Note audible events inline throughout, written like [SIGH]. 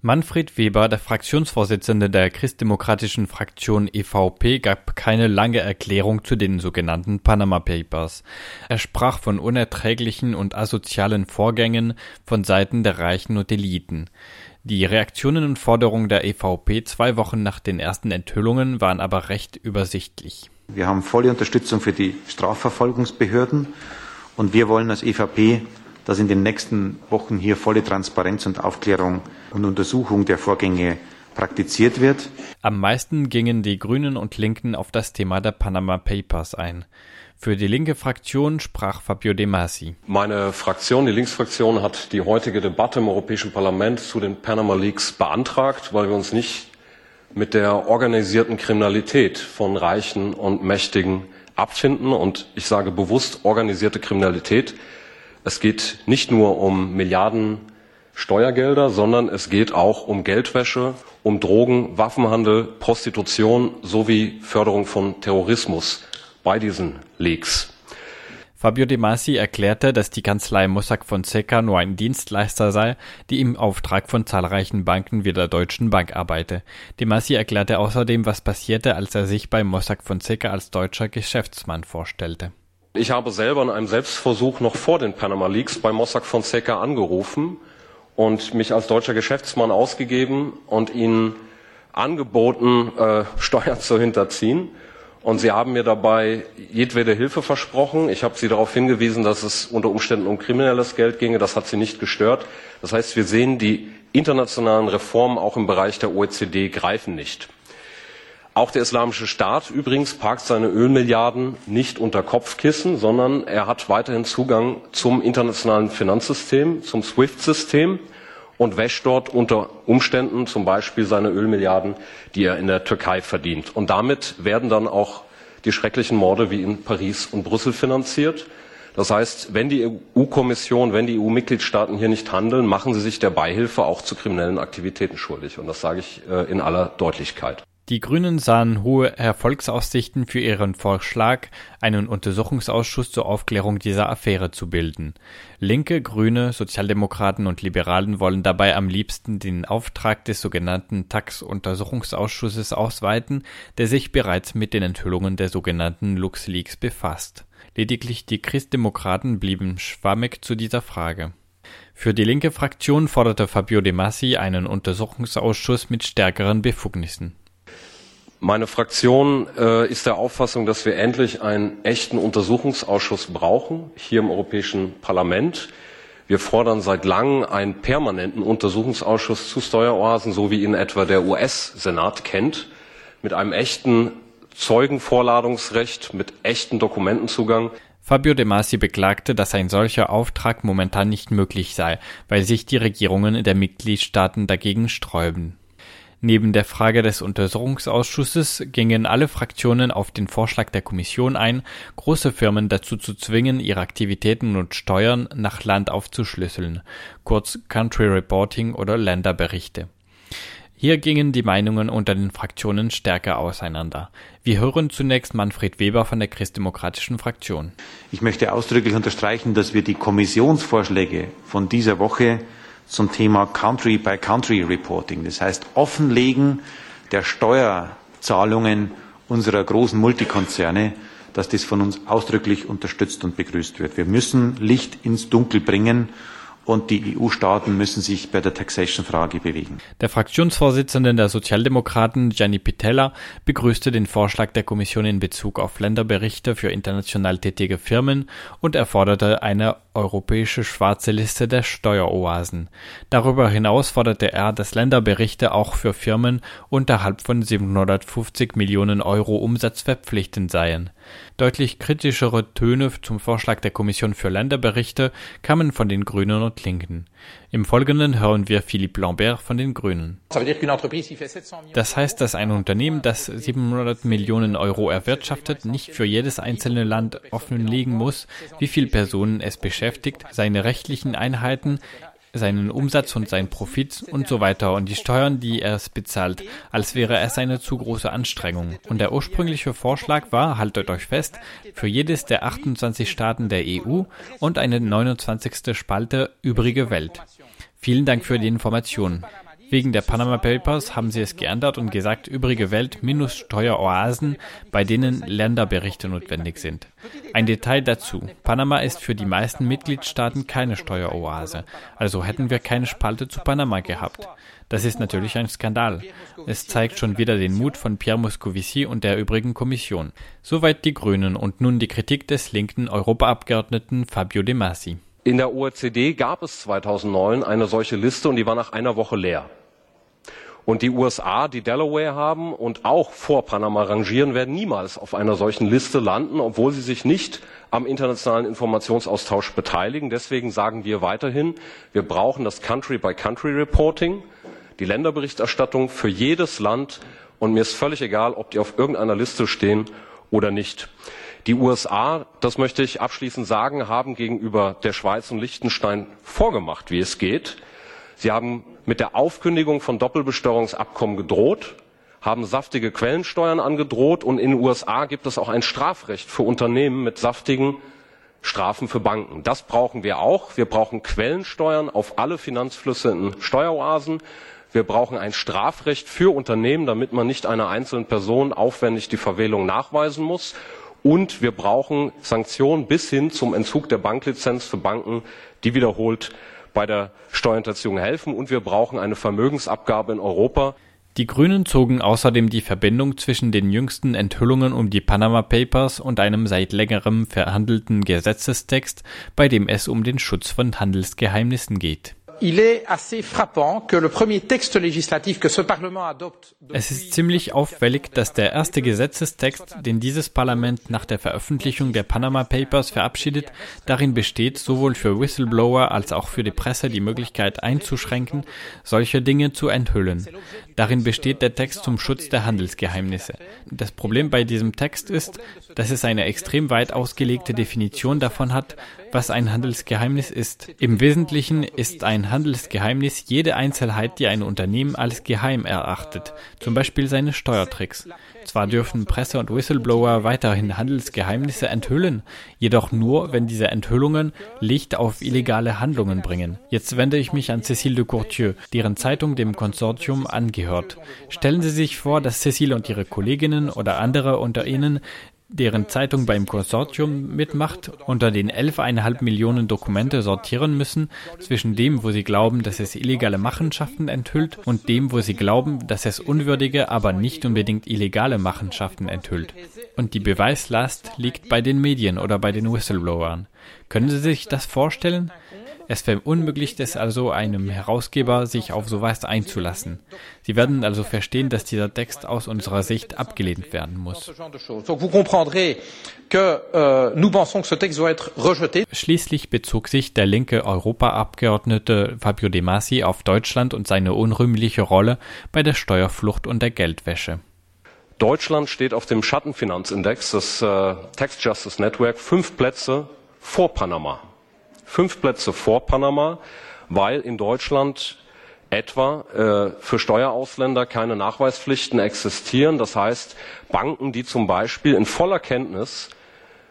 Manfred Weber, der Fraktionsvorsitzende der christdemokratischen Fraktion EVP, gab keine lange Erklärung zu den sogenannten Panama Papers. Er sprach von unerträglichen und asozialen Vorgängen von Seiten der Reichen und Eliten. Die Reaktionen und Forderungen der EVP zwei Wochen nach den ersten Enthüllungen waren aber recht übersichtlich. Wir haben volle Unterstützung für die Strafverfolgungsbehörden und wir wollen als EVP dass in den nächsten Wochen hier volle Transparenz und Aufklärung und Untersuchung der Vorgänge praktiziert wird. Am meisten gingen die Grünen und Linken auf das Thema der Panama Papers ein. Für die linke Fraktion sprach Fabio De Masi. Meine Fraktion, die Linksfraktion, hat die heutige Debatte im Europäischen Parlament zu den Panama Leaks beantragt, weil wir uns nicht mit der organisierten Kriminalität von Reichen und Mächtigen abfinden. Und ich sage bewusst organisierte Kriminalität, es geht nicht nur um Milliarden Steuergelder, sondern es geht auch um Geldwäsche, um Drogen, Waffenhandel, Prostitution sowie Förderung von Terrorismus bei diesen Leaks. Fabio De Masi erklärte, dass die Kanzlei Mossack Fonseca nur ein Dienstleister sei, die im Auftrag von zahlreichen Banken wie der Deutschen Bank arbeite. De Masi erklärte außerdem, was passierte, als er sich bei Mossack Fonseca als deutscher Geschäftsmann vorstellte. Ich habe selber in einem Selbstversuch noch vor den Panama Leaks bei Mossack Fonseca angerufen und mich als deutscher Geschäftsmann ausgegeben und ihnen angeboten, äh, [LAUGHS] Steuern zu hinterziehen. Und sie haben mir dabei jedwede Hilfe versprochen. Ich habe sie darauf hingewiesen, dass es unter Umständen um kriminelles Geld ginge. Das hat sie nicht gestört. Das heißt, wir sehen, die internationalen Reformen auch im Bereich der OECD greifen nicht. Auch der Islamische Staat übrigens parkt seine Ölmilliarden nicht unter Kopfkissen, sondern er hat weiterhin Zugang zum internationalen Finanzsystem, zum SWIFT-System und wäscht dort unter Umständen zum Beispiel seine Ölmilliarden, die er in der Türkei verdient. Und damit werden dann auch die schrecklichen Morde wie in Paris und Brüssel finanziert. Das heißt, wenn die EU-Kommission, wenn die EU-Mitgliedstaaten hier nicht handeln, machen sie sich der Beihilfe auch zu kriminellen Aktivitäten schuldig. Und das sage ich äh, in aller Deutlichkeit. Die Grünen sahen hohe Erfolgsaussichten für ihren Vorschlag, einen Untersuchungsausschuss zur Aufklärung dieser Affäre zu bilden. Linke, Grüne, Sozialdemokraten und Liberalen wollen dabei am liebsten den Auftrag des sogenannten Tax-Untersuchungsausschusses ausweiten, der sich bereits mit den Enthüllungen der sogenannten LuxLeaks befasst. Lediglich die Christdemokraten blieben schwammig zu dieser Frage. Für die linke Fraktion forderte Fabio De Massi einen Untersuchungsausschuss mit stärkeren Befugnissen. Meine Fraktion äh, ist der Auffassung, dass wir endlich einen echten Untersuchungsausschuss brauchen, hier im Europäischen Parlament. Wir fordern seit langem einen permanenten Untersuchungsausschuss zu Steueroasen, so wie ihn etwa der US-Senat kennt, mit einem echten Zeugenvorladungsrecht, mit echten Dokumentenzugang. Fabio De Masi beklagte, dass ein solcher Auftrag momentan nicht möglich sei, weil sich die Regierungen der Mitgliedstaaten dagegen sträuben. Neben der Frage des Untersuchungsausschusses gingen alle Fraktionen auf den Vorschlag der Kommission ein, große Firmen dazu zu zwingen, ihre Aktivitäten und Steuern nach Land aufzuschlüsseln, kurz Country Reporting oder Länderberichte. Hier gingen die Meinungen unter den Fraktionen stärker auseinander. Wir hören zunächst Manfred Weber von der Christdemokratischen Fraktion. Ich möchte ausdrücklich unterstreichen, dass wir die Kommissionsvorschläge von dieser Woche zum Thema Country-by-Country-Reporting. Das heißt, Offenlegen der Steuerzahlungen unserer großen Multikonzerne, dass das von uns ausdrücklich unterstützt und begrüßt wird. Wir müssen Licht ins Dunkel bringen und die EU-Staaten müssen sich bei der Taxation-Frage bewegen. Der Fraktionsvorsitzende der Sozialdemokraten, Gianni Pitella, begrüßte den Vorschlag der Kommission in Bezug auf Länderberichte für international tätige Firmen und erforderte eine europäische schwarze Liste der Steueroasen. Darüber hinaus forderte er, dass Länderberichte auch für Firmen unterhalb von 750 Millionen Euro Umsatz verpflichtend seien. Deutlich kritischere Töne zum Vorschlag der Kommission für Länderberichte kamen von den Grünen und Linken. Im Folgenden hören wir Philippe Lambert von den Grünen. Das heißt, dass ein Unternehmen, das 700 Millionen Euro erwirtschaftet, nicht für jedes einzelne Land offenlegen muss, wie viele Personen es beschäftigt, seine rechtlichen Einheiten, seinen Umsatz und seinen Profit und so weiter und die Steuern, die er bezahlt, als wäre es eine zu große Anstrengung. Und der ursprüngliche Vorschlag war, haltet euch fest, für jedes der 28 Staaten der EU und eine 29. Spalte übrige Welt. Vielen Dank für die Information. Wegen der Panama Papers haben sie es geändert und gesagt, übrige Welt minus Steueroasen, bei denen Länderberichte notwendig sind. Ein Detail dazu. Panama ist für die meisten Mitgliedstaaten keine Steueroase. Also hätten wir keine Spalte zu Panama gehabt. Das ist natürlich ein Skandal. Es zeigt schon wieder den Mut von Pierre Moscovici und der übrigen Kommission. Soweit die Grünen und nun die Kritik des linken Europaabgeordneten Fabio De Masi. In der OECD gab es 2009 eine solche Liste und die war nach einer Woche leer. Und die USA, die Delaware haben und auch vor Panama rangieren, werden niemals auf einer solchen Liste landen, obwohl sie sich nicht am internationalen Informationsaustausch beteiligen. Deswegen sagen wir weiterhin, wir brauchen das Country-by-Country-Reporting, die Länderberichterstattung für jedes Land. Und mir ist völlig egal, ob die auf irgendeiner Liste stehen oder nicht. Die USA, das möchte ich abschließend sagen, haben gegenüber der Schweiz und Liechtenstein vorgemacht, wie es geht. Sie haben mit der Aufkündigung von Doppelbesteuerungsabkommen gedroht, haben saftige Quellensteuern angedroht und in den USA gibt es auch ein Strafrecht für Unternehmen mit saftigen Strafen für Banken. Das brauchen wir auch. Wir brauchen Quellensteuern auf alle Finanzflüsse in Steueroasen. Wir brauchen ein Strafrecht für Unternehmen, damit man nicht einer einzelnen Person aufwendig die Verwählung nachweisen muss. Und wir brauchen Sanktionen bis hin zum Entzug der Banklizenz für Banken, die wiederholt bei der Steuerhinterziehung helfen. Und wir brauchen eine Vermögensabgabe in Europa. Die Grünen zogen außerdem die Verbindung zwischen den jüngsten Enthüllungen um die Panama Papers und einem seit längerem verhandelten Gesetzestext, bei dem es um den Schutz von Handelsgeheimnissen geht Es ist ziemlich auffällig, dass der erste Gesetzestext, den dieses Parlament nach der Veröffentlichung der Panama Papers verabschiedet, darin besteht, sowohl für Whistleblower als auch für die Presse die Möglichkeit einzuschränken, solche Dinge zu enthüllen. Darin besteht der Text zum Schutz der Handelsgeheimnisse. Das Problem bei diesem Text ist, dass es eine extrem weit ausgelegte Definition davon hat, was ein Handelsgeheimnis ist. Im Wesentlichen ist ein Handelsgeheimnis jede Einzelheit, die ein Unternehmen als geheim erachtet, zum Beispiel seine Steuertricks. Zwar dürfen Presse und Whistleblower weiterhin Handelsgeheimnisse enthüllen, jedoch nur, wenn diese Enthüllungen Licht auf illegale Handlungen bringen. Jetzt wende ich mich an Cécile de Courtieu, deren Zeitung dem Konsortium angehört. Stellen Sie sich vor, dass Cécile und ihre Kolleginnen oder andere unter Ihnen deren Zeitung beim Konsortium mitmacht, unter den 11,5 Millionen Dokumente sortieren müssen zwischen dem, wo sie glauben, dass es illegale Machenschaften enthüllt und dem, wo sie glauben, dass es unwürdige, aber nicht unbedingt illegale Machenschaften enthüllt. Und die Beweislast liegt bei den Medien oder bei den Whistleblowern. Können Sie sich das vorstellen? Es verunmöglicht es also einem Herausgeber, sich auf sowas einzulassen. Sie werden also verstehen, dass dieser Text aus unserer Sicht abgelehnt werden muss. Euh, Schließlich bezog sich der linke Europaabgeordnete Fabio De Masi auf Deutschland und seine unrühmliche Rolle bei der Steuerflucht und der Geldwäsche. Deutschland steht auf dem Schattenfinanzindex des äh, Tax Justice Network fünf Plätze vor Panama fünf Plätze vor Panama, weil in Deutschland etwa äh, für Steuerausländer keine Nachweispflichten existieren. Das heißt, Banken, die zum Beispiel in voller Kenntnis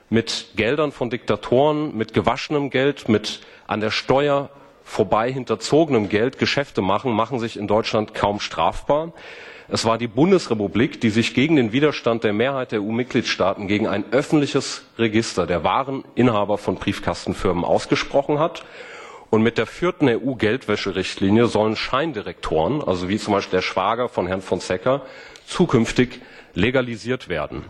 mit Geldern von Diktatoren, mit gewaschenem Geld, mit an der Steuer vorbei hinterzogenem Geld Geschäfte machen, machen sich in Deutschland kaum strafbar. Es war die Bundesrepublik, die sich gegen den Widerstand der Mehrheit der EU-Mitgliedstaaten gegen ein öffentliches Register der wahren Inhaber von Briefkastenfirmen ausgesprochen hat. Und mit der vierten EU-Geldwäscherichtlinie sollen Scheindirektoren, also wie zum Beispiel der Schwager von Herrn Fonseca, zukünftig legalisiert werden.